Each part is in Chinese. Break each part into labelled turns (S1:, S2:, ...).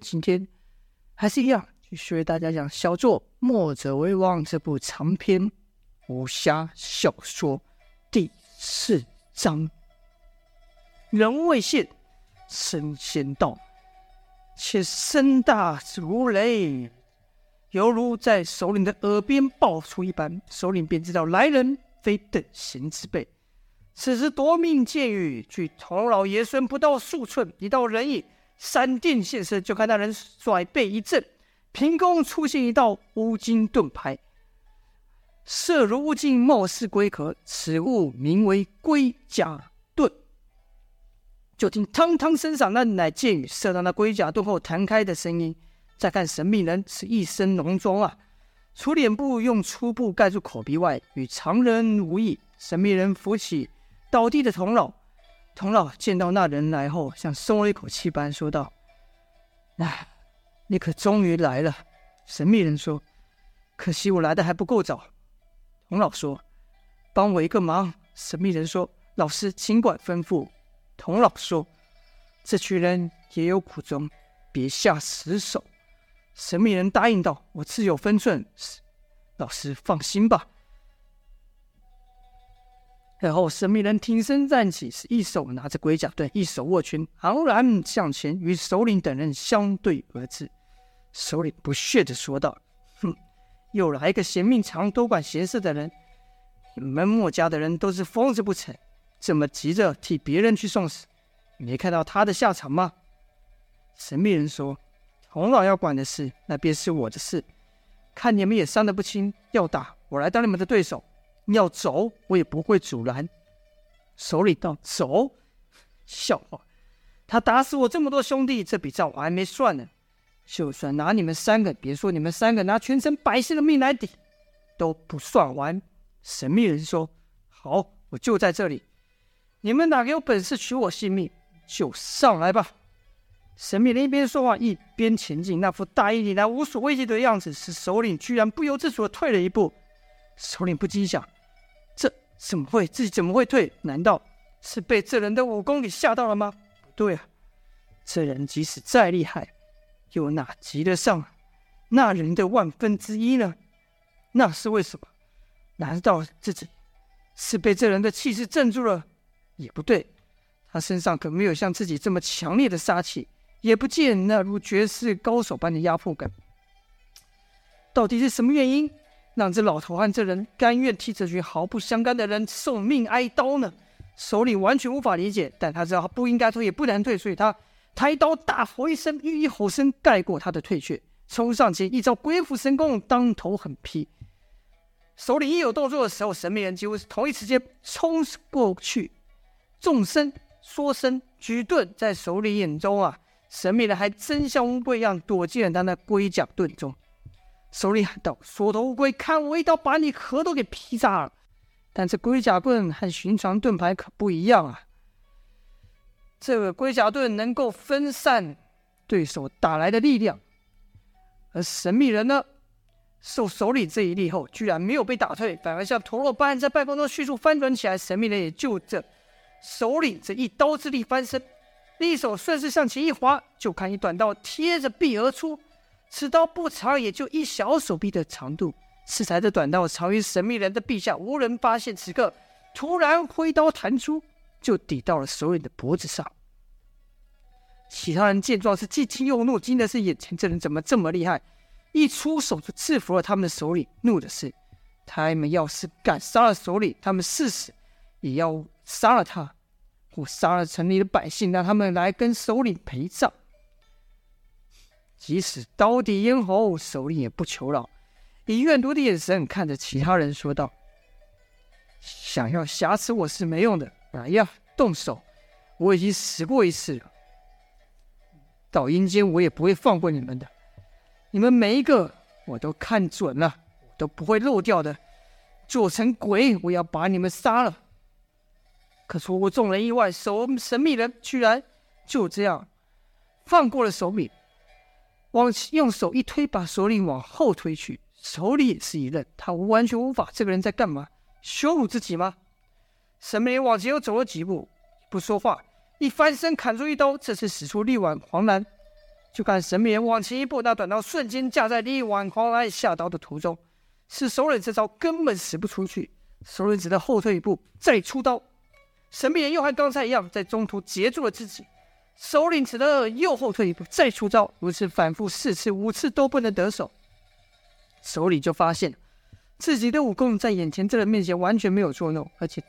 S1: 今天还是一样，继续为大家讲小作《墨者为王》这部长篇武侠小说第四章。人未现，声先到，且声大如雷，犹如在首领的耳边爆出一般，首领便知道来人非等闲之辈。此时夺命箭雨，距童老爷孙不到数寸，一道人影闪电现身，就看那人甩背一震，凭空出现一道乌金盾牌，色如乌金，貌似龟壳，此物名为龟甲盾。就听“汤汤”身上，那乃箭雨射到那龟甲盾后弹开的声音。再看神秘人是一身浓妆啊，除脸部用粗布盖住口鼻外，与常人无异。神秘人扶起倒地的童老，童老见到那人来后，像松了一口气般说道：“哎，你可终于来了。”神秘人说：“可惜我来的还不够早。”童老说：“帮我一个忙。”神秘人说：“老师尽管吩咐。”童老说：“这群人也有苦衷，别下死手。”神秘人答应道：“我自有分寸，老师放心吧。”然后神秘人挺身站起，是一手拿着龟甲盾，一手握拳，昂然向前，与首领等人相对而至。首领不屑地说道：“哼，又来一个嫌命长、多管闲事的人！你们墨家的人都是疯子不成？”这么急着替别人去送死，没看到他的下场吗？神秘人说：“童老要管的事，那便是我的事。看你们也伤得不轻，要打我来当你们的对手，你要走我也不会阻拦。”首领道：“走？笑话！他打死我这么多兄弟，这笔账我还没算呢。就算拿你们三个，别说你们三个，拿全城百姓的命来抵，都不算完。”神秘人说：“好，我就在这里。”你们哪个有本事取我性命，就上来吧！神秘人一边说话一边前进，那副大义凛然、无所畏惧的样子，使首领居然不由自主的退了一步。首领不禁想：怎么会？自己怎么会退？难道是被这人的武功给吓到了吗？不对啊！这人即使再厉害，又哪及得上那人的万分之一呢？那是为什么？难道自己是被这人的气势镇住了？也不对，他身上可没有像自己这么强烈的杀气，也不见那如绝世高手般的压迫感。到底是什么原因，让这老头和这人甘愿替这群毫不相干的人受命挨刀呢？首领完全无法理解，但他知道他不应该退，也不能退，所以他抬刀大吼一声，欲以吼声盖过他的退却，冲上前一招鬼斧神工，当头狠劈。首领一有动作的时候，神秘人几乎是同一时间冲过去。纵身、缩身、举盾，在首领眼中啊，神秘人还真像乌龟一样躲进了他那龟甲盾中。手里喊道：“缩头乌龟，看我一刀把你壳都给劈炸了！”但这龟甲盾和寻常盾牌可不一样啊。这个龟甲盾能够分散对手打来的力量，而神秘人呢，受手里这一力后，居然没有被打退，反而像陀螺般在半空中迅速翻转起来。神秘人也就这。手里这一刀之力翻身，利手顺势向前一划，就看一短刀贴着臂而出。此刀不长，也就一小手臂的长度。此才的短刀藏于神秘人的臂下，无人发现。此刻突然挥刀弹出，就抵到了首领的脖子上。其他人见状是既惊又怒，惊的是眼前这人怎么这么厉害，一出手就制服了他们的首领；怒的是他们要是敢杀了首领，他们誓死也要。杀了他，或杀了城里的百姓，让他们来跟首领陪葬。即使刀抵咽喉，首领也不求饶，以怨毒的眼神看着其他人说道：“想要挟持我是没用的，来呀，动手！我已经死过一次了，到阴间我也不会放过你们的。你们每一个我都看准了，我都不会漏掉的。做成鬼，我要把你们杀了。”可出乎众人意外，守神秘人居然就这样放过了首领，往用手一推，把首领往后推去。首领也是一愣，他完全无法，这个人在干嘛？羞辱自己吗？神秘人往前又走了几步，不说话，一翻身砍出一刀，这次使出力挽狂澜，就看神秘人往前一步，那短刀瞬间架在力挽狂澜下刀的途中，使首领这招根本使不出去。首领只得后退一步，再出刀。神秘人又和刚才一样，在中途截住了自己。首领只得又后退一步，再出招，如此反复四次五次都不能得手。首领就发现自己的武功在眼前这人面前完全没有作用，而且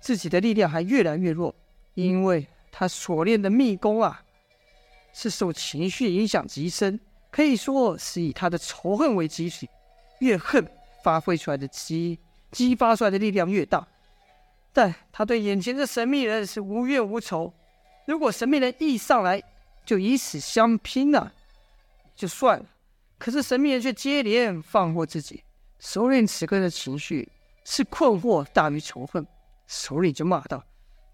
S1: 自己的力量还越来越弱，因为他所练的秘功啊，是受情绪影响极深，可以说是以他的仇恨为基础，越恨发挥出来的激激发出来的力量越大。但他对眼前的神秘人是无怨无仇，如果神秘人一上来就以死相拼了，就算了。可是神秘人却接连放过自己，首领此刻的情绪是困惑大于仇恨，首领就骂道：“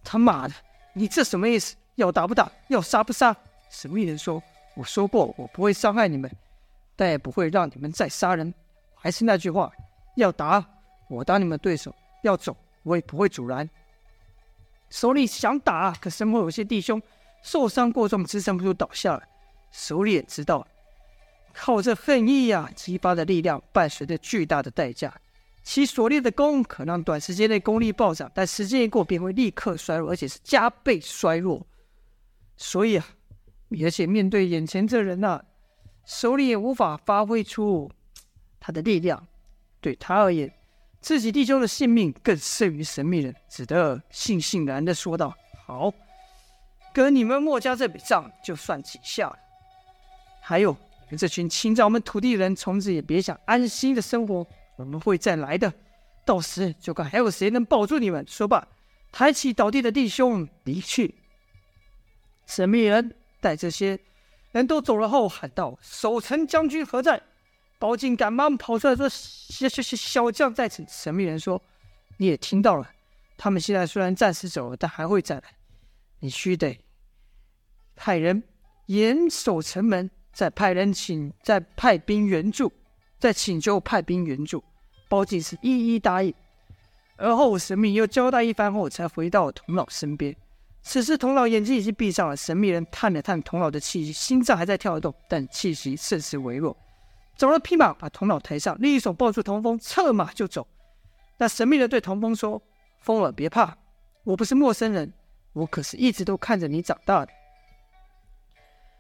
S1: 他妈的，你这什么意思？要打不打？要杀不杀？”神秘人说：“我说过，我不会伤害你们，但也不会让你们再杀人。还是那句话，要打，我当你们对手；要走，我也不会阻拦。”手里想打，可身后有些弟兄受伤过重，支撑不住倒下了。首领也知道，靠这恨意呀、啊，激发的力量伴随着巨大的代价。其所练的功可让短时间内功力暴涨，但时间一过便会立刻衰弱，而且是加倍衰弱。所以啊。而且面对眼前这人呐、啊，首领也无法发挥出他的力量。对他而言，自己弟兄的性命更胜于神秘人，只得悻悻然的说道：“好，跟你们墨家这笔账就算几下了。还有，你们这群侵占我们土地的人，从此也别想安心的生活。我们会再来的，到时就看还有谁能保住你们。”说罢，抬起倒地的弟兄离去。神秘人。带这些人都走了后，喊道：“守城将军何在？”包进赶忙跑出来说：“小小小将在此。”神秘人说：“你也听到了，他们现在虽然暂时走了，但还会再来。你须得派人严守城门，再派人请，再派兵援助，再请求派兵援助。”包进是一一答应。而后神秘又交代一番后，才回到童老身边。此时，童老眼睛已经闭上了。神秘人探了探童老的气息，心脏还在跳动，但气息甚是微弱。找了匹马，把童老抬上，另一手抱住童风，策马就走。那神秘人对童风说：“风儿，别怕，我不是陌生人，我可是一直都看着你长大的。”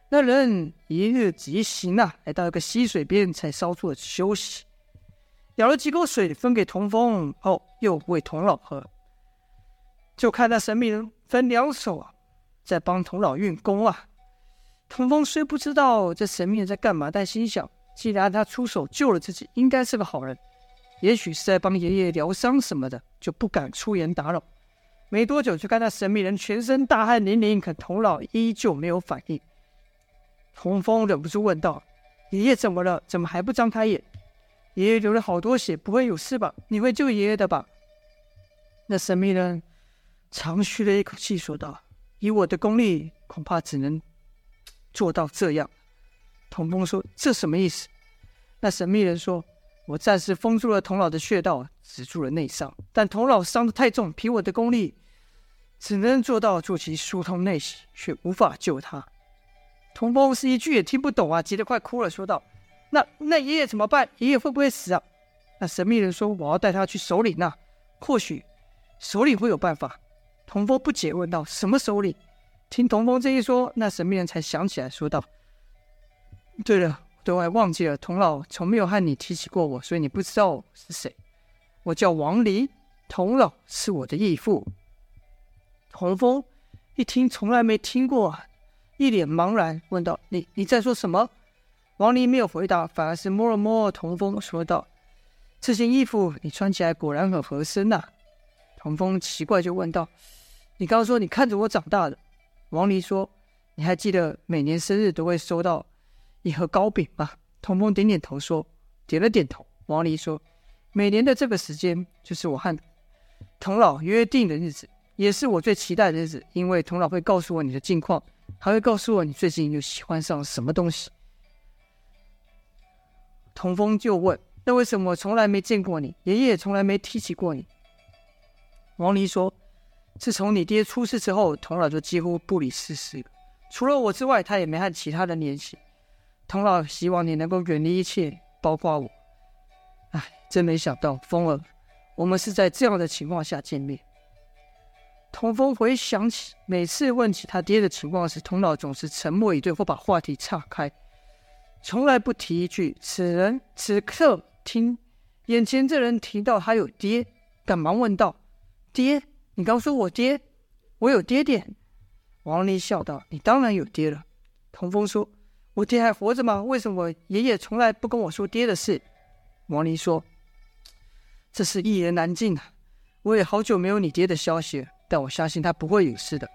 S1: 那人一日急行啊，来到一个溪水边，才稍作休息，舀了几口水分给童风，后又喂童老喝。就看那神秘人。分两手啊，在帮童老运功啊。童风虽不知道这神秘人在干嘛，但心想，既然他出手救了自己，应该是个好人，也许是在帮爷爷疗伤什么的，就不敢出言打扰。没多久，就看那神秘人全身大汗淋漓，可童老依旧没有反应。童风忍不住问道：“爷爷怎么了？怎么还不张开眼？爷爷流了好多血，不会有事吧？你会救爷爷的吧？”那神秘人。长吁了一口气，说道：“以我的功力，恐怕只能做到这样。”童风说：“这什么意思？”那神秘人说：“我暂时封住了童老的穴道，止住了内伤。但童老伤得太重，凭我的功力，只能做到助其疏通内息，却无法救他。”童风是一句也听不懂啊，急得快哭了，说道：“那那爷爷怎么办？爷爷会不会死啊？”那神秘人说：“我要带他去首领那，啊，或许首领会有办法。”童风不解问道：“什么首领？”听童风这一说，那神秘人才想起来，说道：“对了，都还忘记了，童老从没有和你提起过我，所以你不知道是谁。我叫王离，童老是我的义父。”童风一听，从来没听过啊，一脸茫然，问道：“你你在说什么？”王离没有回答，反而是摸了摸童风，说道：“这件衣服你穿起来果然很合身呐。”童风奇怪，就问道。你刚刚说你看着我长大的，王离说：“你还记得每年生日都会收到一盒糕饼吗？”童风点点头说：“点了点头。”王离说：“每年的这个时间就是我和童老约定的日子，也是我最期待的日子，因为童老会告诉我你的近况，还会告诉我你最近又喜欢上什么东西。”童风就问：“那为什么我从来没见过你？爷爷也从来没提起过你？”王离说。自从你爹出事之后，童老就几乎不理世事了。除了我之外，他也没和其他人联系。童老希望你能够远离一切，包括我。唉，真没想到，风儿，我们是在这样的情况下见面。童风回想起每次问起他爹的情况时，童老总是沉默以对，或把话题岔开，从来不提一句。此人此刻听眼前这人提到他有爹，赶忙问道：“爹，你刚说我爹，我有爹爹？”王离笑道：“你当然有爹了。”童风说：“我爹还活着吗？为什么爷爷从来不跟我说爹的事？”王离说：“这是一言难尽啊！我也好久没有你爹的消息。”但我相信他不会有事的。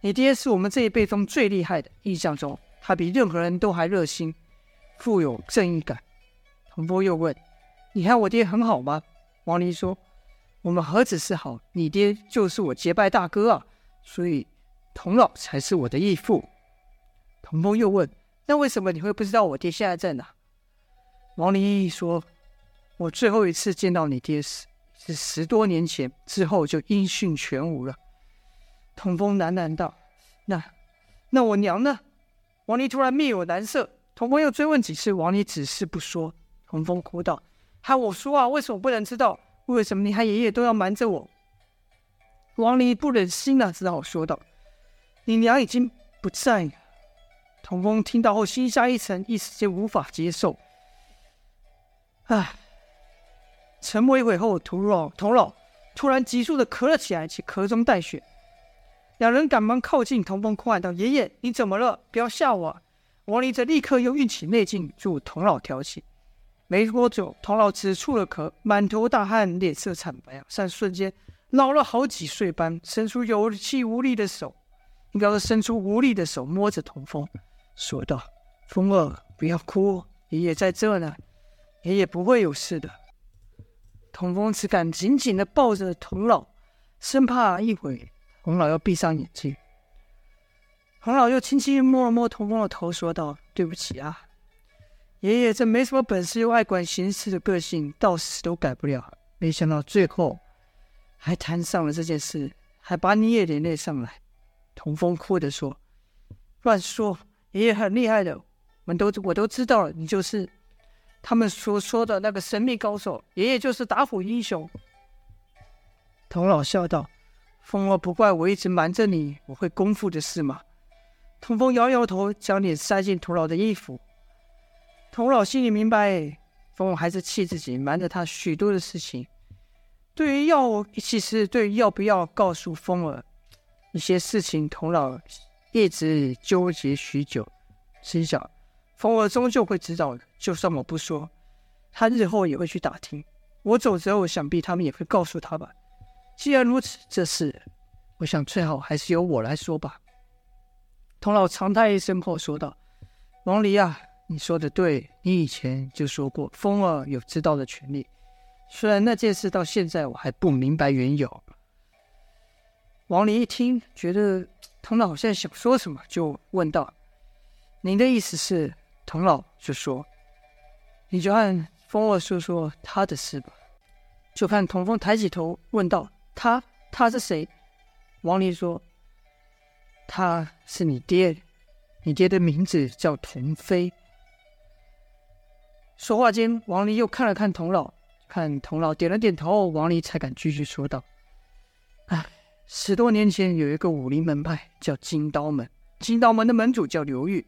S1: 你爹是我们这一辈中最厉害的，印象中他比任何人都还热心，富有正义感。童风又问：“你和我爹很好吗？”王离说：“我们何止是好，你爹就是我结拜大哥啊，所以童老才是我的义父。”童风又问：“那为什么你会不知道我爹现在在哪？”王离说：“我最后一次见到你爹时。”是十多年前，之后就音讯全无了。童风喃喃道：“那，那我娘呢？”王离突然面有难色。童风又追问几次，王离只是不说。童风哭道：“喊我说啊！为什么不能知道？为什么你和爷爷都要瞒着我？”王离不忍心了，只好说道：“你娘已经不在了。”童风听到后，心下一沉，一时间无法接受。唉。沉默一会后，童老童老突然急速的咳了起来，且咳中带血。两人赶忙靠近童风，哭喊道：“爷爷，你怎么了？不要吓我！”王离则立刻又运起内劲助童老调气。没多久，童老只出了咳，满头大汗，脸色惨白，像瞬间老了好几岁般，伸出有气无力的手，应该是伸出无力的手摸着童风，说道：“风儿，不要哭，爷爷在这呢，爷爷不会有事的。”童风只敢紧紧的抱着童老，生怕一会童老要闭上眼睛。童老又轻轻摸了摸童风的头，说道：“对不起啊，爷爷这没什么本事又爱管闲事的个性，到死都改不了。没想到最后还摊上了这件事，还把你也连累上来。”童风哭着说：“乱说，爷爷很厉害的，我们都我都知道了，你就是。”他们所说的那个神秘高手，爷爷就是打虎英雄。童老笑道：“风儿，不怪我一直瞒着你我会功夫的事吗？”童风摇摇头，将脸塞进童老的衣服。童老心里明白，风儿还是气自己瞒着他许多的事情。对于要，其实对于要不要告诉风儿一些事情，童老一直纠结许久，心想。风儿终究会知道的，就算我不说，他日后也会去打听。我走之后，想必他们也会告诉他吧。既然如此，这事，我想最好还是由我来说吧。童老长叹一声后说道：“王离啊，你说的对，你以前就说过，风儿有知道的权利。虽然那件事到现在我还不明白缘由。”王离一听，觉得童老好像想说什么，就问道：“您的意思是？”童老就说：“你就按风儿说说他的事吧。”就看童风抬起头问道：“他他是谁？”王离说：“他是你爹，你爹的名字叫童飞。”说话间，王离又看了看童老，看童老点了点头，王离才敢继续说道：“，十多年前有一个武林门派叫金刀门，金刀门的门主叫刘玉。”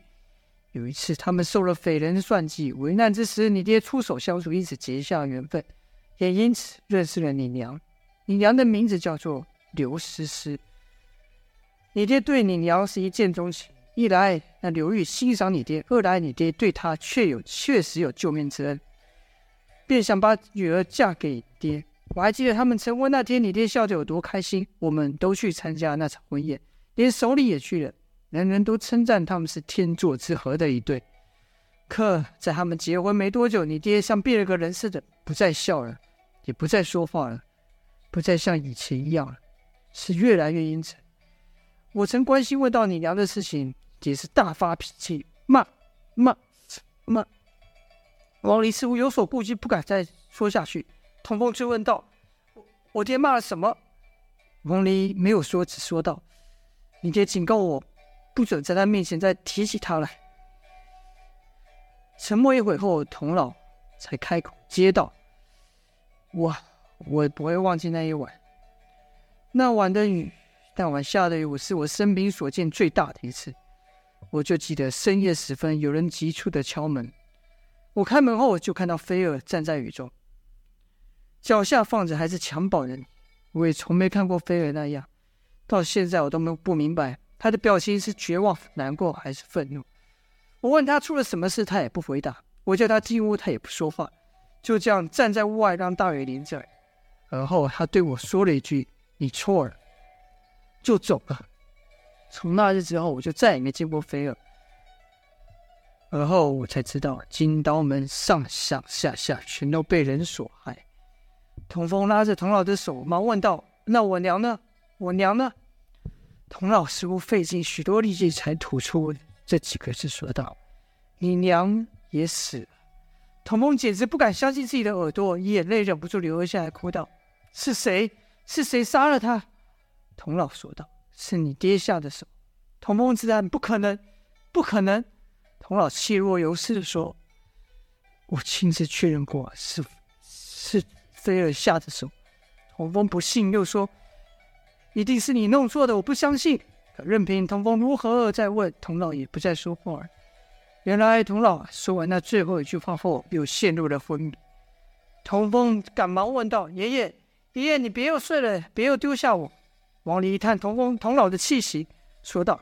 S1: 有一次，他们受了匪人的算计，危难之时，你爹出手相助，因此结下缘分，也因此认识了你娘。你娘的名字叫做刘诗诗。你爹对你娘是一见钟情，一来那刘玉欣赏你爹，二来你爹对他确有确实有救命之恩，便想把女儿嫁给爹。我还记得他们成婚那天，你爹笑得有多开心。我们都去参加那场婚宴，连首领也去了。人人都称赞他们是天作之合的一对，可在他们结婚没多久，你爹像变了个人似的，不再笑了，也不再说话了，不再像以前一样了，是越来越阴沉。我曾关心问到你娘的事情，也是大发脾气，骂骂骂。王离似乎有所顾忌，不敢再说下去。童风追问道：“我我爹骂了什么？”王离没有说，只说道：“你爹警告我。”不准在他面前再提起他来。沉默一会后，童老才开口接道：“我我不会忘记那一晚，那晚的雨，那晚下的雨，是我生平所见最大的一次。我就记得深夜时分，有人急促的敲门。我开门后，就看到菲尔站在雨中，脚下放着还是襁褓的你。我也从没看过菲尔那样，到现在我都没不明白他的表情是绝望、难过还是愤怒。”我问他出了什么事，他也不回答。我叫他进屋，他也不说话，就这样站在屋外让大雨淋着。而后他对我说了一句：“你错了。”就走了。从那日之后，我就再也没见过菲尔。而后我才知道，金刀门上上下下全都被人所害。童风拉着童老的手，忙问道：“那我娘呢？我娘呢？”童老似乎费尽许多力气才吐出。这几个字说道：“你娘也死了。”童风简直不敢相信自己的耳朵，眼泪忍不住流了下来，哭道：“是谁？是谁杀了他？”童老说道：“是你爹下的手。”童风自然不可能，不可能。童老气若游丝地说：“我亲自确认过，是是菲尔下的手。”童风不信，又说：“一定是你弄错的，我不相信。”可任凭童风如何再问，童老也不再说话。原来童老说完那最后一句话后，又陷入了昏迷。童风赶忙问道：“爷爷，爷爷，你别又睡了，别又丢下我。”往里一探童风童老的气息，说道：“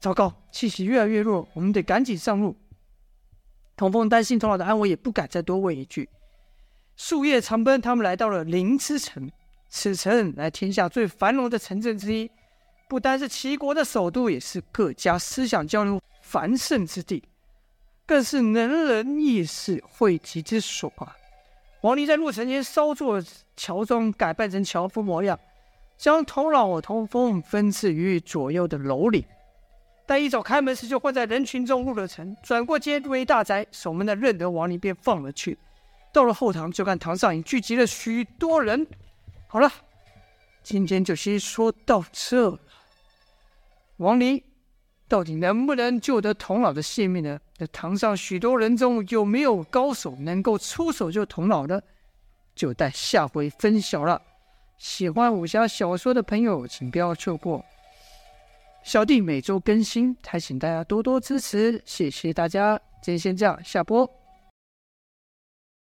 S1: 糟糕，气息越来越弱，我们得赶紧上路。”童风担心童老的安危，也不敢再多问一句。数夜长奔，他们来到了灵之城。此城乃天下最繁荣的城镇之一。不单是齐国的首都，也是各家思想交流繁盛之地，更是能人异士汇集之所啊！王离在入城前稍作乔装，改扮成樵夫模样，将童老童风分置于左右的楼里。但一早开门时，就混在人群中入了城，转过街入一大宅，守门的认得王离，便放了去。到了后堂，就看堂上已聚集了许多人。好了，今天就先说到这了。王离到底能不能救得童老的性命呢？在堂上许多人中，有没有高手能够出手救童老呢？就待下回分晓了。喜欢武侠小说的朋友，请不要错过。小弟每周更新，还请大家多多支持，谢谢大家。今天先这样，下播。